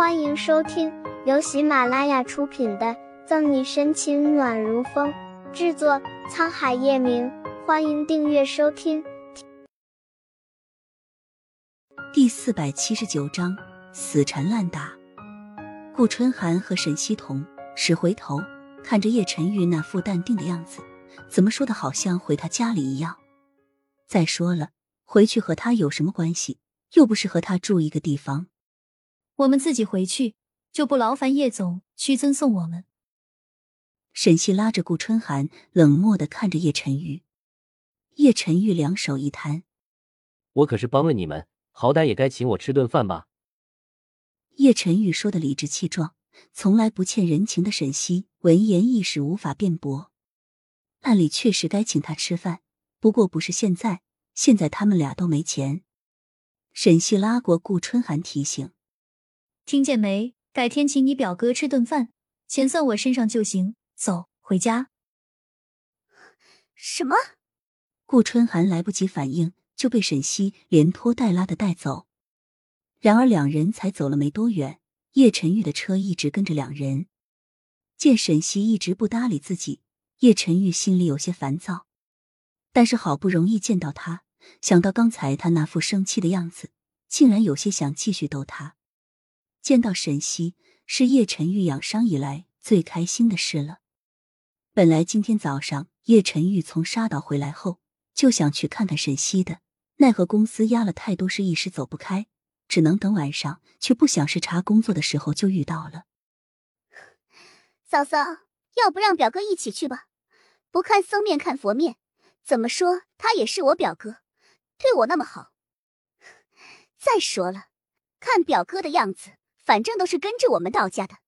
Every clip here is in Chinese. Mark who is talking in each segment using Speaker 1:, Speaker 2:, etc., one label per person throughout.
Speaker 1: 欢迎收听由喜马拉雅出品的《赠你深情暖如风》，制作沧海夜明。欢迎订阅收听。
Speaker 2: 第四百七十九章：死缠烂打。顾春寒和沈西彤是回头看着叶晨玉那副淡定的样子，怎么说的，好像回他家里一样。再说了，回去和他有什么关系？又不是和他住一个地方。
Speaker 3: 我们自己回去，就不劳烦叶总屈尊送我们。
Speaker 2: 沈西拉着顾春寒，冷漠的看着叶晨玉。叶晨玉两手一摊：“
Speaker 4: 我可是帮了你们，好歹也该请我吃顿饭吧。”
Speaker 2: 叶晨玉说的理直气壮，从来不欠人情的沈西闻言一时无法辩驳。按理确实该请他吃饭，不过不是现在，现在他们俩都没钱。沈西拉过顾春寒，提醒。
Speaker 3: 听见没？改天请你表哥吃顿饭，钱算我身上就行。走，回家。
Speaker 5: 什么？
Speaker 2: 顾春寒来不及反应，就被沈西连拖带拉的带走。然而两人才走了没多远，叶晨玉的车一直跟着两人。见沈西一直不搭理自己，叶晨玉心里有些烦躁。但是好不容易见到他，想到刚才他那副生气的样子，竟然有些想继续逗他。见到沈西是叶晨玉养伤以来最开心的事了。本来今天早上叶晨玉从沙岛回来后就想去看看沈西的，奈何公司压了太多事，一时走不开，只能等晚上。却不想是查工作的时候就遇到了。
Speaker 5: 嫂嫂，要不让表哥一起去吧？不看僧面看佛面，怎么说他也是我表哥，对我那么好。再说了，看表哥的样子。反正都是跟着我们到家的，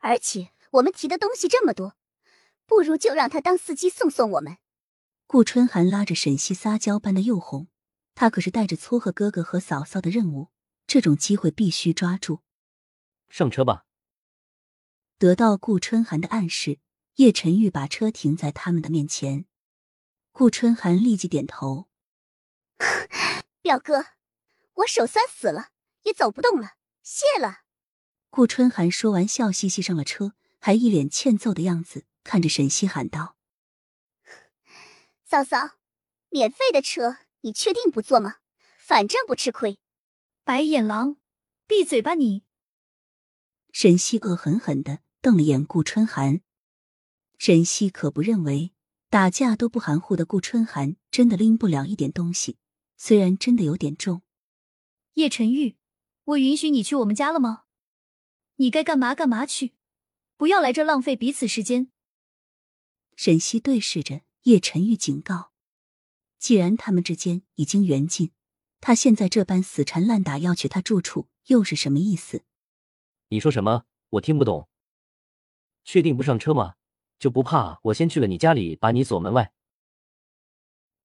Speaker 5: 而且我们提的东西这么多，不如就让他当司机送送我们。
Speaker 2: 顾春寒拉着沈西撒娇般的诱哄，他可是带着撮合哥哥和嫂嫂的任务，这种机会必须抓住。
Speaker 4: 上车吧。
Speaker 2: 得到顾春寒的暗示，叶晨玉把车停在他们的面前。顾春寒立即点头：“
Speaker 5: 表哥，我手酸死了，也走不动了，谢了。”
Speaker 2: 顾春寒说完，笑嘻嘻上了车，还一脸欠揍的样子，看着沈西喊道：“
Speaker 5: 嫂嫂，免费的车，你确定不坐吗？反正不吃亏。”
Speaker 3: 白眼狼，闭嘴吧你！
Speaker 2: 沈西恶狠狠的瞪了眼顾春寒。沈西可不认为打架都不含糊的顾春寒真的拎不了一点东西，虽然真的有点重。
Speaker 3: 叶晨玉，我允许你去我们家了吗？你该干嘛干嘛去，不要来这浪费彼此时间。
Speaker 2: 沈西对视着叶晨玉，警告：既然他们之间已经缘尽，他现在这般死缠烂打要去他住处，又是什么意思？
Speaker 4: 你说什么？我听不懂。确定不上车吗？就不怕我先去了你家里，把你锁门外？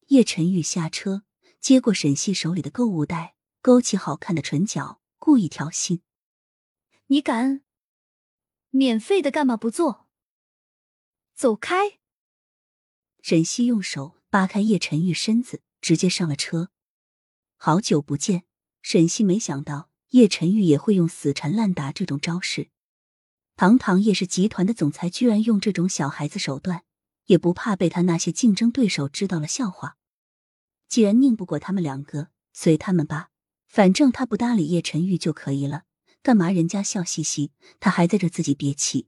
Speaker 2: 叶晨玉下车，接过沈西手里的购物袋，勾起好看的唇角，故意挑衅。
Speaker 3: 你敢？免费的干嘛不做？走开！
Speaker 2: 沈西用手扒开叶晨玉身子，直接上了车。好久不见，沈西没想到叶晨玉也会用死缠烂打这种招式。堂堂叶氏集团的总裁，居然用这种小孩子手段，也不怕被他那些竞争对手知道了笑话。既然拧不过他们两个，随他们吧，反正他不搭理叶晨玉就可以了。干嘛人家笑嘻嘻，他还在这自己憋气？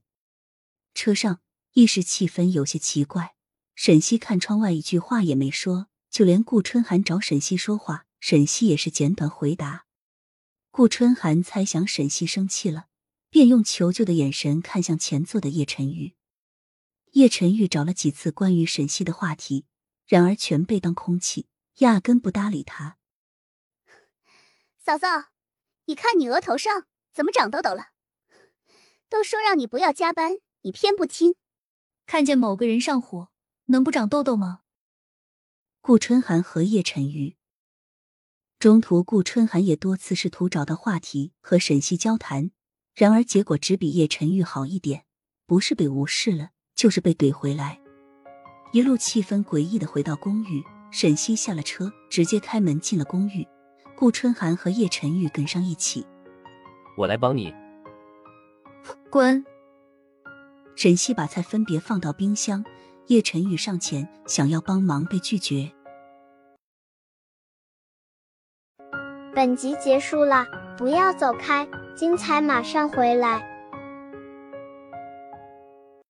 Speaker 2: 车上一时气氛有些奇怪。沈西看窗外，一句话也没说，就连顾春寒找沈西说话，沈西也是简短回答。顾春寒猜想沈西生气了，便用求救的眼神看向前座的叶晨玉。叶晨玉找了几次关于沈西的话题，然而全被当空气，压根不搭理他。
Speaker 5: 嫂嫂，你看你额头上。怎么长痘痘了？都说让你不要加班，你偏不听。
Speaker 3: 看见某个人上火，能不长痘痘吗？
Speaker 2: 顾春寒和叶晨玉。中途，顾春寒也多次试图找到话题和沈西交谈，然而结果只比叶晨玉好一点，不是被无视了，就是被怼回来。一路气氛诡异的回到公寓，沈西下了车，直接开门进了公寓。顾春寒和叶晨玉跟上一起。
Speaker 4: 我来帮你。
Speaker 3: 滚！
Speaker 2: 沈西把菜分别放到冰箱，叶晨宇上前想要帮忙，被拒绝。
Speaker 1: 本集结束了，不要走开，精彩马上回来。